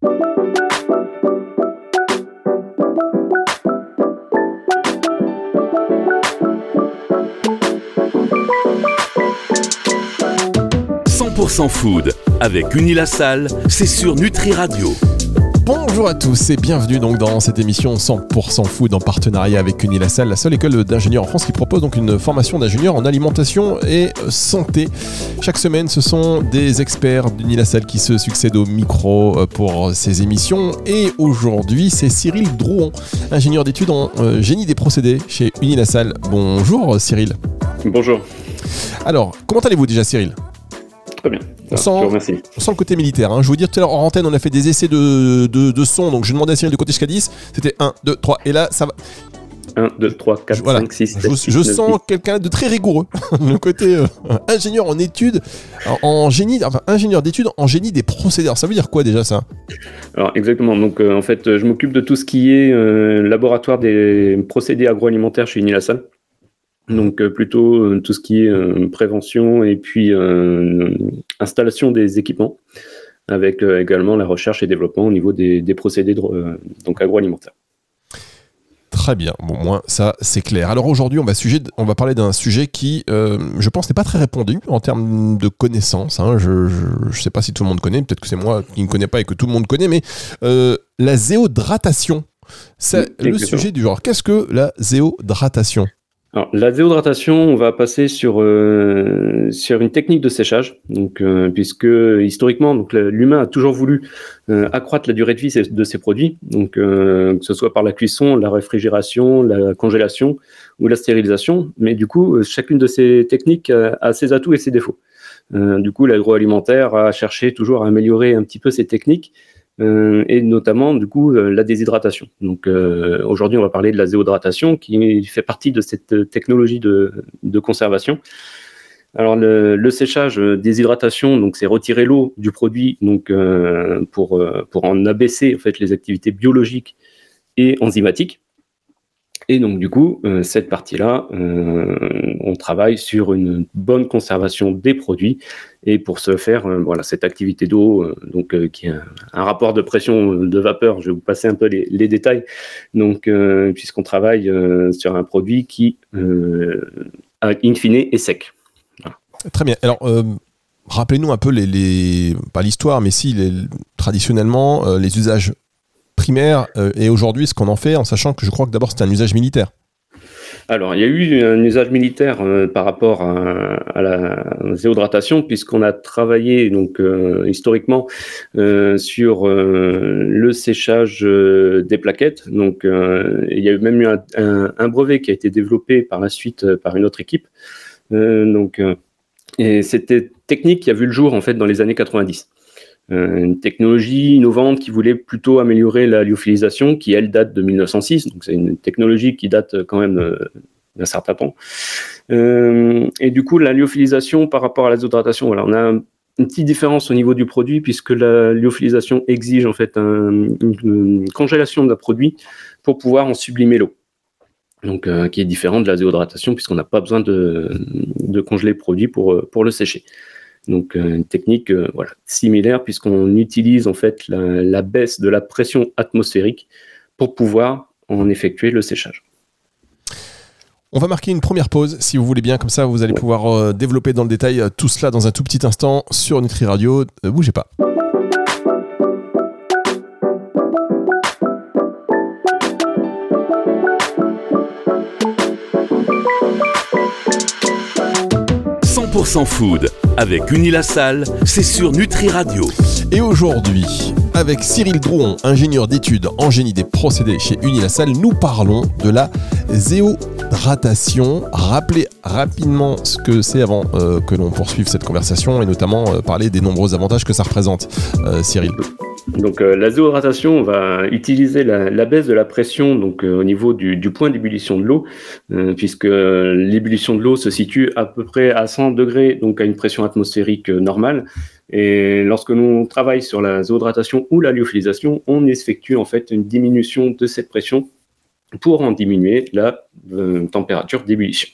100% food avec Unilassal, c'est sur Nutri Radio. Bonjour à tous et bienvenue donc dans cette émission 100% food en partenariat avec Unilassal, la seule école d'ingénieurs en France qui propose donc une formation d'ingénieur en alimentation et santé. Chaque semaine, ce sont des experts d'Unilassal qui se succèdent au micro euh, pour ces émissions et aujourd'hui, c'est Cyril Drouon, ingénieur d'études en euh, génie des procédés chez Unilassal. Bonjour Cyril. Bonjour. Alors, comment allez-vous déjà Cyril? On sent, le côté militaire. Hein. Je vous dire tout à l'heure en antenne, on a fait des essais de, de, son. Donc je demandais à Cyril de côté jusqu'à 10. C'était 1, 2, 3. Et là, ça va. 1, 2, 3, 4, 5, 6, 7, Je, je sens quelqu'un de très rigoureux. le côté euh, ingénieur en études, en, génie, enfin ingénieur d'études en génie des procédés. ça veut dire quoi déjà ça? Alors exactement. Donc euh, en fait, je m'occupe de tout ce qui est euh, laboratoire des procédés agroalimentaires chez Unilassal. Donc euh, plutôt euh, tout ce qui est euh, prévention et puis installation des équipements, avec également la recherche et développement au niveau des, procédés donc agroalimentaires. Très bien, bon, moins ça c'est clair. Alors aujourd'hui, on va, sujet, on va parler d'un sujet qui, je pense, n'est pas très répandu en termes de connaissances. Hein. Je ne sais pas si tout le monde connaît, peut-être que c'est moi qui ne connais pas et que tout le monde connaît, mais la zéodratation, c'est le sujet du genre. Qu'est-ce que la zéodratation? Alors, la déhydratation, on va passer sur euh, sur une technique de séchage, donc euh, puisque historiquement, l'humain a toujours voulu euh, accroître la durée de vie de ses produits, donc que ce soit par la cuisson, la réfrigération, la congélation ou la stérilisation, mais du coup, chacune de ces techniques a ses atouts et ses défauts. du coup, l'agroalimentaire a cherché toujours à améliorer un petit peu ces techniques euh, et notamment du coup euh, la déshydratation. Donc euh, aujourd'hui on va parler de la zéodratation qui fait partie de cette technologie de, conservation. Alors le, le, séchage, déshydratation, donc c'est retirer l'eau du produit donc pour pour en abaisser en fait les activités biologiques et enzymatiques. Et donc, du coup, euh, cette partie-là, euh, on travaille sur une bonne conservation des produits. Et pour ce faire, euh, voilà, cette activité d'eau, donc qui est un, rapport de pression de vapeur, je vais vous passer un peu les, détails. Donc, puisqu'on travaille sur un produit qui, in fine, est sec. Très bien. Alors, rappelez-nous un peu les, pas l'histoire, mais si traditionnellement les usages euh, et aujourd'hui ce qu'on en fait, en sachant que je crois que d'abord c'était un usage militaire. Alors, il y a eu un usage militaire euh, par rapport à, la zéodratation, puisqu'on a travaillé donc euh, historiquement sur le séchage des plaquettes. Donc, il y a eu même eu un, brevet qui a été développé par la suite par une autre équipe. donc, et c'était technique qui a vu le jour en fait dans les années 90. Euh, une technologie innovante qui voulait plutôt améliorer la lyophilisation, qui elle date de 1906, donc c'est une technologie qui date quand même euh, d'un certain temps. Euh, et du coup, la lyophilisation par rapport à l'azodratation, voilà, on a une petite différence au niveau du produit puisque la lyophilisation exige en fait une, congélation d'un produit pour pouvoir en sublimer l'eau. Donc, qui est différent de la zéodratation puisqu'on n'a pas besoin de, de, congeler le produit pour, pour le sécher. Donc euh, une technique euh, voilà, similaire puisqu'on utilise en fait la, baisse de la pression atmosphérique pour pouvoir en effectuer le séchage. On va marquer une première pause, si vous voulez bien, comme ça vous allez pouvoir euh, développer dans le détail tout cela dans un tout petit instant sur Nutri Radio. bougez pas. « 100% food avec Unilassal, c'est sur Nutri Radio. Et aujourd'hui, avec Cyril Drouon, ingénieur d'études en génie des procédés chez Unilassal, nous parlons de la zéodratation. Rappelez rapidement ce que c'est avant euh, que l'on poursuive cette conversation et notamment euh, parler des nombreux avantages que ça représente. Euh, Cyril. Donc la zéodratation, on va utiliser la, baisse de la pression donc au niveau du, point d'ébullition de l'eau, puisque l'ébullition de l'eau se situe à peu près à 100 degrés, donc à une pression atmosphérique normale. Et lorsque l'on travaille sur la zéodratation ou la lyophilisation, on effectue en fait une diminution de cette pression pour en diminuer la euh, température d'ébullition.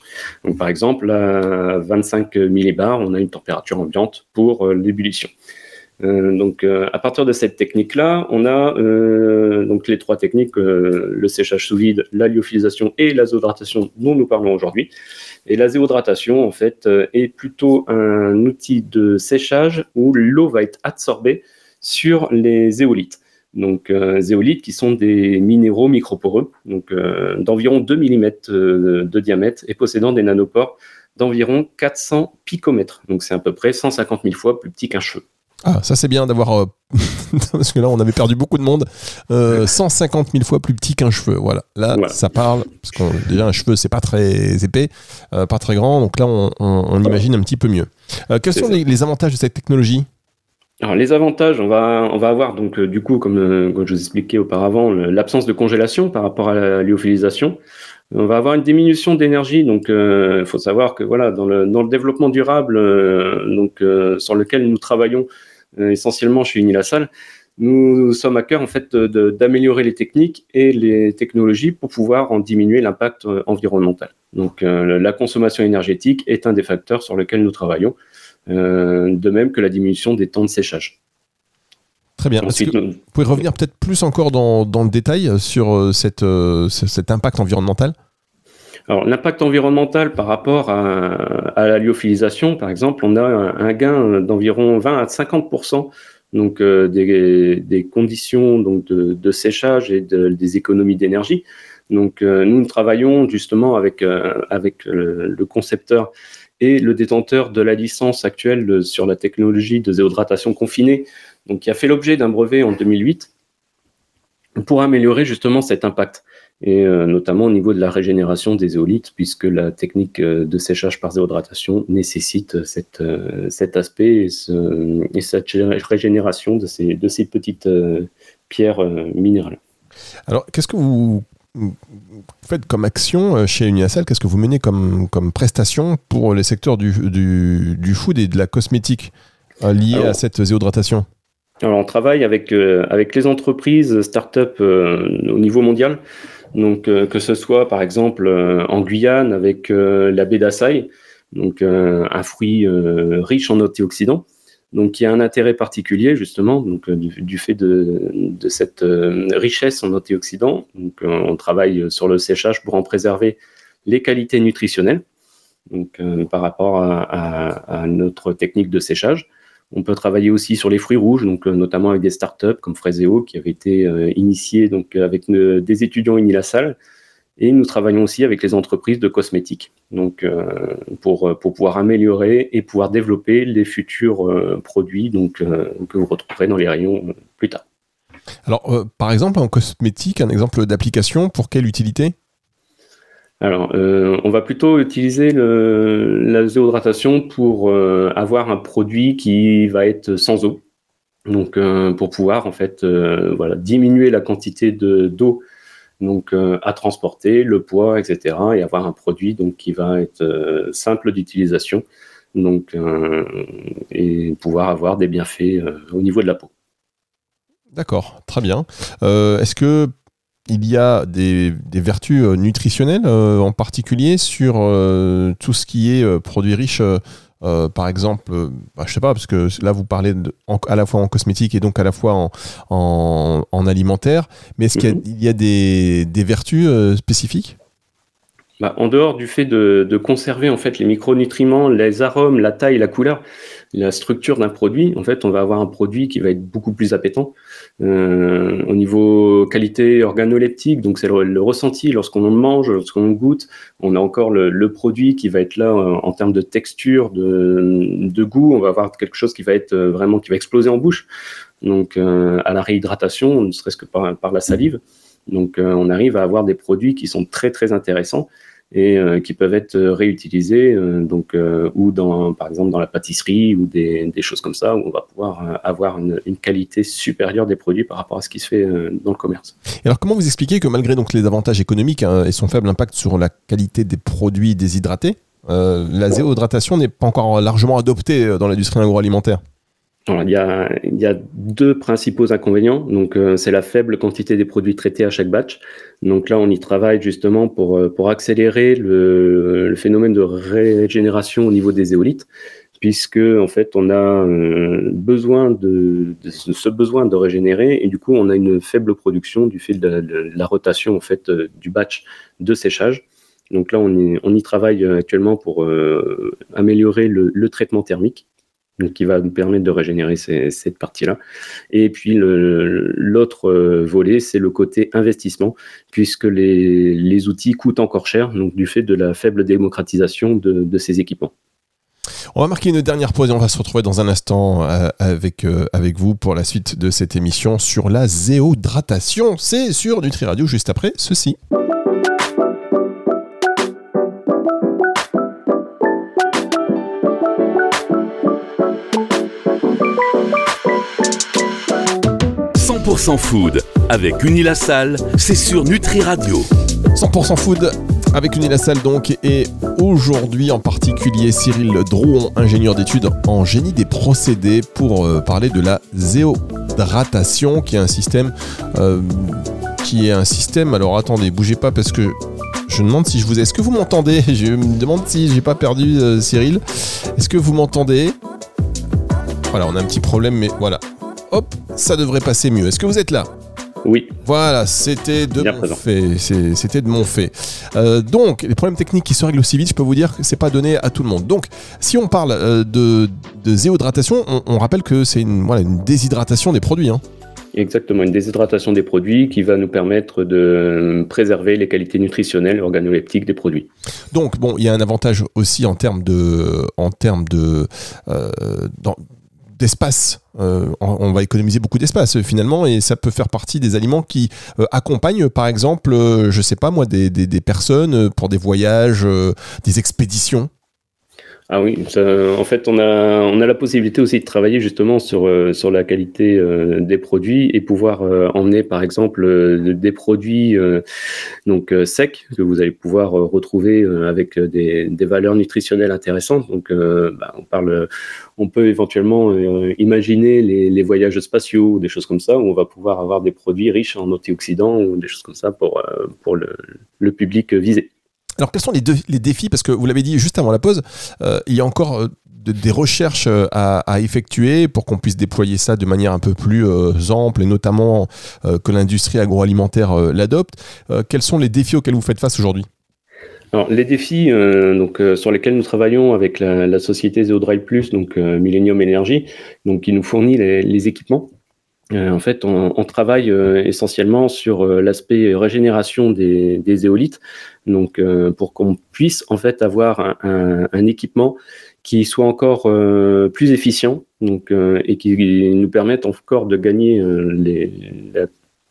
Donc par exemple, à 25 millibars, on a une température ambiante pour euh, l'ébullition. Donc, à partir de cette technique-là, on a donc les trois techniques le séchage sous vide, la lyophilisation et l'azéohydratation dont nous parlons aujourd'hui. Et l'azéohydratation, en fait, est plutôt un outil de séchage où l'eau va être absorbée sur les éolites. Donc, zéolites qui sont des minéraux microporeux, donc d'environ 2 mm de diamètre et possédant des nanopores d'environ 400 picomètres. Donc c'est à peu près 150 000 fois plus petit qu'un cheveu. Ah, ça c'est bien d'avoir. Euh, parce que là, on avait perdu beaucoup de monde. 150 euh, 000 fois plus petit qu'un cheveu. Voilà. Là, ça parle. Parce que déjà, un cheveu, c'est pas très épais, euh, pas très grand. Donc là, on, imagine un petit peu mieux. quels sont les, avantages de cette technologie? Alors les avantages, on va, on va avoir donc du coup, comme, comme je vous expliquais auparavant, l'absence de congélation par rapport à la lyophilisation on va avoir une diminution d'énergie. Donc, euh, il faut savoir que voilà, dans le, dans le développement durable, euh, donc euh, sur lequel nous travaillons essentiellement chez Unilassal, nous sommes à cœur en fait d'améliorer les techniques et les technologies pour pouvoir en diminuer l'impact environnemental. Donc, la consommation énergétique est un des facteurs sur lesquels nous travaillons, de même que la diminution des temps de séchage. Très bien. vous pouvez revenir peut-être plus encore dans, le détail sur cette, cet impact environnemental? Alors, l'impact environnemental par rapport à, la lyophilisation, par exemple, on a un, gain d'environ 20 à 50 donc euh, des, conditions donc de, séchage et des économies d'énergie. Donc, euh, nous, travaillons justement avec, euh, avec le, concepteur et le détenteur de la licence actuelle sur la technologie de zéodratation confinée, donc qui a fait l'objet d'un brevet en 2008 pour améliorer justement cet impact et euh, notamment au niveau de la régénération des éolites, puisque la technique euh, de séchage par zéodratation nécessite cette, euh, cet aspect et, cette régénération de ces, de ces petites pierres minérales. Alors, qu'est-ce que vous faites comme action chez Uniasal Qu'est-ce que vous menez comme, comme prestation pour les secteurs du, du, du food et de la cosmétique liés à cette zéodratation alors, on travaille avec, avec les entreprises, start-up au niveau mondial donc, euh, que ce soit par exemple euh, en Guyane avec euh, la baie d'Assai, donc un fruit riche en antioxydants, donc qui a un intérêt particulier justement donc du, fait de, cette richesse en antioxydants. Donc on travaille sur le séchage pour en préserver les qualités nutritionnelles. Donc par rapport à, notre technique de séchage. On peut travailler aussi sur les fruits rouges, euh, notamment avec des startups comme Fraiseo qui avaient été euh, initiés donc euh, avec des étudiants Unilassal. Et nous travaillons aussi avec les entreprises de cosmétiques, pour pouvoir améliorer et pouvoir développer les futurs produits donc, que vous retrouverez dans les rayons plus tard. Alors, par exemple, en cosmétique, un exemple d'application, pour quelle utilité? Alors, euh, on va plutôt utiliser la zéohydratation pour euh, avoir un produit qui va être sans eau. Donc, euh, pour pouvoir en fait, voilà, diminuer la quantité de d'eau donc à transporter, le poids, etc., et avoir un produit donc qui va être simple d'utilisation, donc et pouvoir avoir des bienfaits au niveau de la peau. D'accord, très bien. Est-ce que il y a des, vertus euh, nutritionnelles euh, en particulier sur euh, tout ce qui est produits riches. par exemple, bah, je sais pas, parce que là vous parlez à la fois en cosmétique et donc à la fois en, alimentaire, mais est-ce qu'il y a, mhm. des, vertus spécifiques? Bah, en dehors du fait de, conserver en fait les micronutriments, les arômes, la taille, la couleur, la structure d'un produit, en fait, on va avoir un produit qui va être beaucoup plus appétant euh, au niveau qualité organoleptique. Donc c'est le, ressenti lorsqu'on mange, lorsqu'on goûte, on a encore le, produit qui va être là euh, en termes de texture, de, goût. On va avoir quelque chose qui va être euh, vraiment qui va exploser en bouche. Donc à la réhydratation, ne serait-ce que par, par la salive. Donc on arrive à avoir des produits qui sont très très intéressants et euh, qui peuvent être euh, réutilisés, euh, donc, ou dans, par exemple dans la pâtisserie ou des, des, choses comme ça, où on va pouvoir avoir une, une, qualité supérieure des produits par rapport à ce qui se fait dans le commerce. Et alors comment vous expliquez que malgré donc les avantages économiques hein, et son faible impact sur la qualité des produits déshydratés, la zéohydratation n'est pas encore largement adoptée dans l'industrie agroalimentaire? Il, y a, deux principaux inconvénients. Donc, euh, c'est la faible quantité des produits traités à chaque batch. Donc là, on y travaille justement pour, euh, pour accélérer le, phénomène de régénération au niveau des éolites, puisque en fait on a besoin de, ce besoin de régénérer et du coup on a une faible production du fait de la, rotation en fait du batch de séchage. Donc là on y travaille actuellement pour améliorer le traitement thermique qui va nous permettre de régénérer cette partie-là. Et puis l'autre euh, volet, c'est le côté investissement, puisque les, outils coûtent encore cher, donc du fait de la faible démocratisation de, ces équipements. On va marquer une dernière pause et on va se retrouver dans un instant euh, avec, euh, avec vous pour la suite de cette émission sur la zéodratation. C'est sur Nutri Radio juste après ceci. 100% food avec Unilassal, c'est sur Nutri Radio. 100% food avec Unilassal donc et aujourd'hui en particulier Cyril Drouon, ingénieur d'études en génie des procédés pour euh, parler de la zéodratation qui est un système euh, qui est un système alors attendez bougez pas parce que je demande si je vous est-ce que vous m'entendez? Je me demande si j'ai pas perdu euh, Cyril. Est-ce que vous m'entendez? Voilà on a un petit problème mais voilà hop, ça devrait passer mieux. Est-ce que vous êtes là? Oui. Voilà, c'était de, mon fait. C'était de mon fait. Euh, donc, les problèmes techniques qui se règlent aussi vite, je peux vous dire que c'est pas donné à tout le monde. Donc, si on parle euh, de, de on, rappelle que c'est une, voilà, une déshydratation des produits. Hein. Exactement, une déshydratation des produits qui va nous permettre de préserver les qualités nutritionnelles et organoleptiques des produits. Donc, bon, il y a un avantage aussi en termes de, en termes de, euh, d'espace. Euh, on va économiser beaucoup d'espace finalement et ça peut faire partie des aliments qui euh, accompagnent par exemple, euh, je sais pas moi, des, des personnes pour des voyages, des expéditions. Ah oui, en fait, on a, on a la possibilité aussi de travailler justement sur, euh, sur la qualité euh, des produits et pouvoir euh, emmener, par exemple, des produits donc secs que vous allez pouvoir retrouver avec des, des, valeurs nutritionnelles intéressantes. Donc, bah, on parle, on peut éventuellement imaginer les, les, voyages spatiaux ou des choses comme ça où on va pouvoir avoir des produits riches en antioxydants ou des choses comme ça pour, pour le, le public visé. Alors quels sont les, défis? Parce que vous l'avez dit juste avant la pause, euh, il y a encore euh, des recherches euh, à, effectuer pour qu'on puisse déployer ça de manière un peu plus ample et notamment que l'industrie agroalimentaire l'adopte. quels sont les défis auxquels vous faites face aujourd'hui? Alors, les défis donc, sur lesquels nous travaillons avec la, société Zeodrive Plus, donc Millennium Energy, donc, qui nous fournit les équipements euh, en fait, on, travaille euh, essentiellement sur euh, l'aspect régénération des, éolites, donc pour qu'on puisse en fait avoir un, équipement qui soit encore plus efficient, donc et qui nous permette encore de gagner la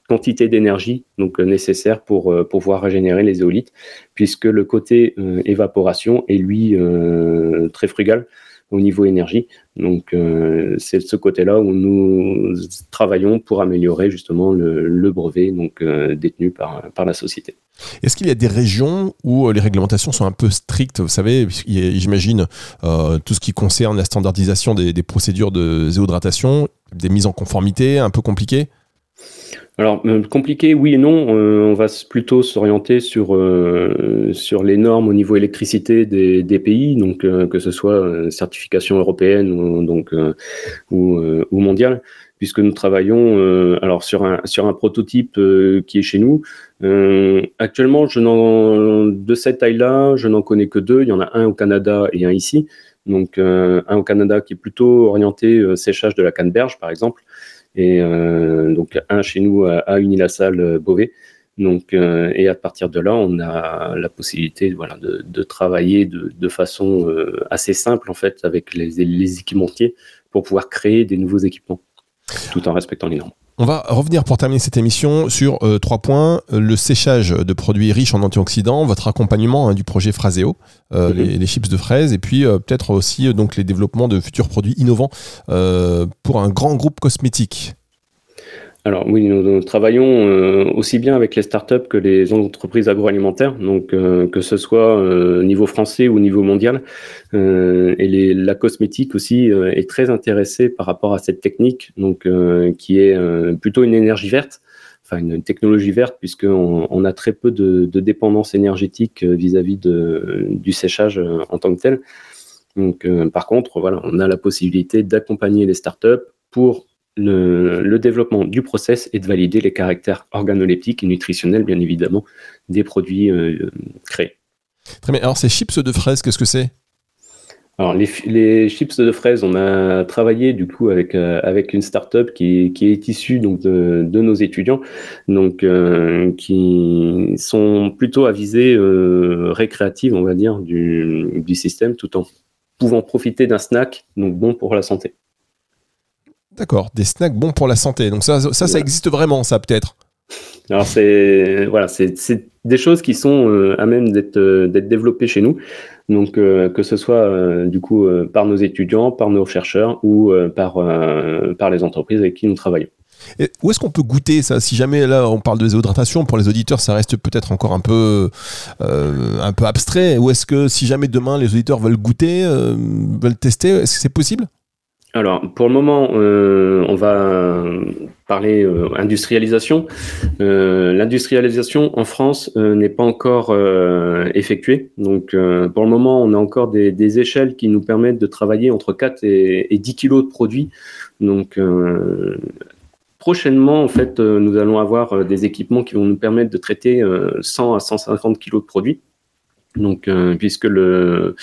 quantité d'énergie donc nécessaire pour pouvoir régénérer les éolites, puisque le côté évaporation est lui très frugal au niveau énergie. Donc euh, c'est ce côté-là où nous travaillons pour améliorer justement le, brevet donc euh, détenu par, par la société. Est-ce qu'il y a des régions où euh, les réglementations sont un peu strictes Vous savez, j'imagine tout ce qui concerne la standardisation des, des procédures de zéodratation, des mises en conformité un peu compliquées? Alors, euh, compliqué, oui et non. Euh, on va plutôt s'orienter sur, euh, sur les normes au niveau électricité des, pays, donc que ce soit certification européenne ou, donc, ou, ou, mondiale, puisque nous travaillons alors sur un, sur un prototype qui est chez nous. actuellement, je de cette taille-là, je n'en connais que deux. Il y en a un au Canada et un ici. Donc, un au Canada qui est plutôt orienté séchage de la canneberge, par exemple et euh, donc un chez nous à, Unilassal euh, Beauvais. Donc, euh, et à partir de là, on a la possibilité voilà, de, de travailler de, de façon assez simple en fait avec les, les équipementiers pour pouvoir créer des nouveaux équipements tout en respectant les normes. On va revenir pour terminer cette émission sur euh, trois points. Le séchage de produits riches en antioxydants, votre accompagnement hein, du projet Phraseo, euh, mhm. les, chips de fraises, et puis euh, peut-être aussi donc les développements de futurs produits innovants pour un grand groupe cosmétique. Alors oui, nous, travaillons euh, aussi bien avec les startups que les entreprises agroalimentaires, donc euh, que ce soit euh, au niveau français ou au niveau mondial. et la cosmétique aussi est très intéressée par rapport à cette technique, donc qui est plutôt une énergie verte, enfin une technologie verte, puisqu'on on a très peu de, dépendance énergétique vis-à-vis du séchage en tant que tel. Donc, par contre, voilà, on a la possibilité d'accompagner les startups pour le, développement du process et de valider les caractères organoleptiques et nutritionnels, bien évidemment, des produits créés. Très bien. Alors, ces chips de fraises, qu'est-ce que c'est? Alors les, chips de fraises, on a travaillé du coup avec euh, avec une startup qui, qui est issue donc de, de nos étudiants, donc euh, qui sont plutôt avisés euh, récréatives, on va dire, du, du système, tout en pouvant profiter d'un snack donc bon pour la santé. D'accord, des snacks bons pour la santé. Donc ça, ça, ça existe vraiment, ça peut-être. Alors c'est voilà, c'est des choses qui sont euh, à même d'être euh, d'être développées chez nous. Donc euh, que ce soit du coup par nos étudiants, par nos chercheurs ou par par les entreprises avec qui nous travaillons. Et où est-ce qu'on peut goûter ça Si jamais là on parle de déshydratation, pour les auditeurs ça reste peut-être encore un peu un peu abstrait. Ou est-ce que si jamais demain les auditeurs veulent goûter, veulent tester, est-ce que c'est possible? Alors, pour le moment, euh, on va parler euh, industrialisation. Euh, l'industrialisation en France n'est pas encore effectuée. Donc, pour le moment, on a encore des, échelles qui nous permettent de travailler entre 4 et, et 10 kilos de produits. Donc, prochainement, en fait, nous allons avoir des équipements qui vont nous permettre de traiter 100 à 150 kilos de produits. Donc, euh, puisque le,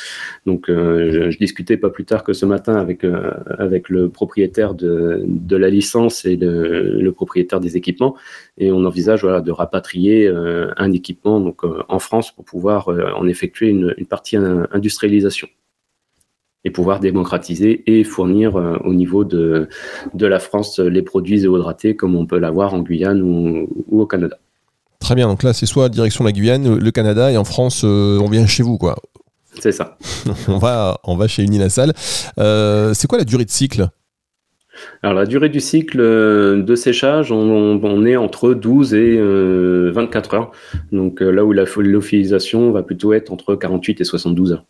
donc, euh, je, discutais pas plus tard que ce matin avec euh, avec le propriétaire de, de la licence et le, propriétaire des équipements, et on envisage voilà de rapatrier un équipement donc en France pour pouvoir en effectuer une, partie industrialisation et pouvoir démocratiser et fournir au niveau de de la France les produits zéodratés comme on peut l'avoir en Guyane ou au Canada. Très bien, donc là c'est soit direction la Guyane, le Canada, et en France euh, on vient chez vous quoi. C'est ça. on, va, on va chez Unilassal. Euh, c'est quoi la durée de cycle? Alors la durée du cycle euh, de séchage, on, est entre 12 et 24 heures. Donc là où la lyophilisation va plutôt être entre 48 et 72 heures.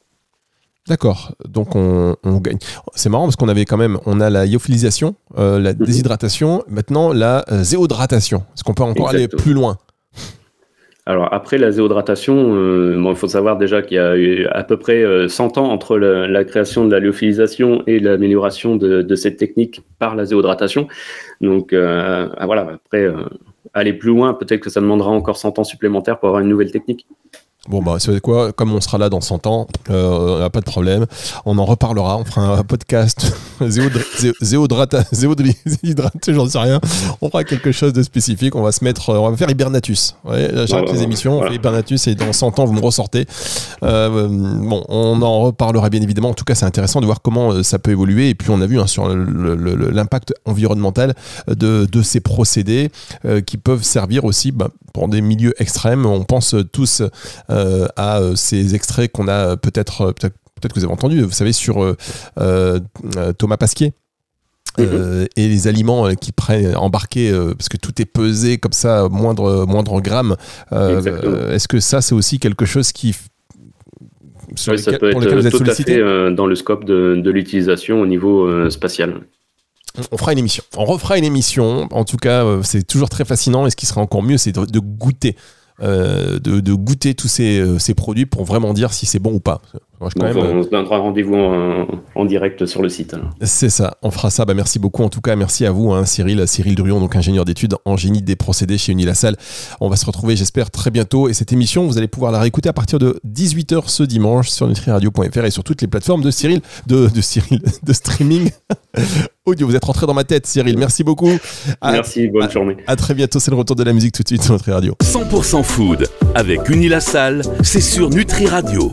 D'accord. Donc on, gagne. C'est marrant parce qu'on avait quand même, on a la lyophilisation, la mhm. déshydratation, maintenant la zéodratation. Est-ce qu'on peut encore aller plus loin? Alors après la zéodratation, euh, il faut savoir déjà qu'il y a eu à peu près 100 euh, ans entre la, création de la lyophilisation et l'amélioration de, cette technique par la zéodratation. Donc euh, ah, voilà, après aller plus loin, peut-être que ça demandera encore 100 ans supplémentaires pour avoir une nouvelle technique. Bon, bah, c'est quoi Comme on sera là dans 100 ans, euh, pas de problème. On en reparlera. On fera un podcast zéodrata, zéodrate, j'en sais rien. On fera quelque chose de spécifique. On va se mettre, on va faire Hibernatus. Ouais, chaque les émissions, on fait Hibernatus et dans 100 ans, vous me ressortez. Euh, bon, on en reparlera bien évidemment. En tout cas, c'est intéressant de voir comment euh, ça peut évoluer. Et puis, on a vu hein, sur l'impact environnemental de, de, ces procédés euh, qui peuvent servir aussi bah, pour des milieux extrêmes. On pense tous euh, à euh, ces extraits qu'on a peut-être euh, peut-être que vous avez entendu, vous savez, sur Thomas Pasquier. Mhm. et les aliments qui prennent embarqués parce que tout est pesé comme ça moindre moindre gramme est-ce que ça c'est aussi quelque chose qui ça peut être tout à fait dans le scope de, de l'utilisation au niveau spatial on fera une émission. On refera une émission. En tout cas, c'est toujours très fascinant. Et ce qui sera encore mieux, c'est de, goûter euh, de, goûter tous euh, ces, produits pour vraiment dire si c'est bon ou pas. On se donnera rendez-vous en, direct sur le site. C'est ça, on fera ça. Bah, merci beaucoup en tout cas, merci à vous hein, Cyril, Cyril Druon, donc ingénieur d'études en génie des procédés chez Unilassal. On va se retrouver j'espère très bientôt et cette émission vous allez pouvoir la réécouter à partir de 18h ce dimanche sur nutriradio.fr et sur toutes les plateformes de Cyril, de, de Cyril, de streaming audio. Vous êtes rentré dans ma tête, Cyril. Merci beaucoup. Merci, bonne journée. À très bientôt. C'est le retour de la musique tout de suite sur Nutri Radio. 100% food avec Unilassal, c'est sur Nutri Radio.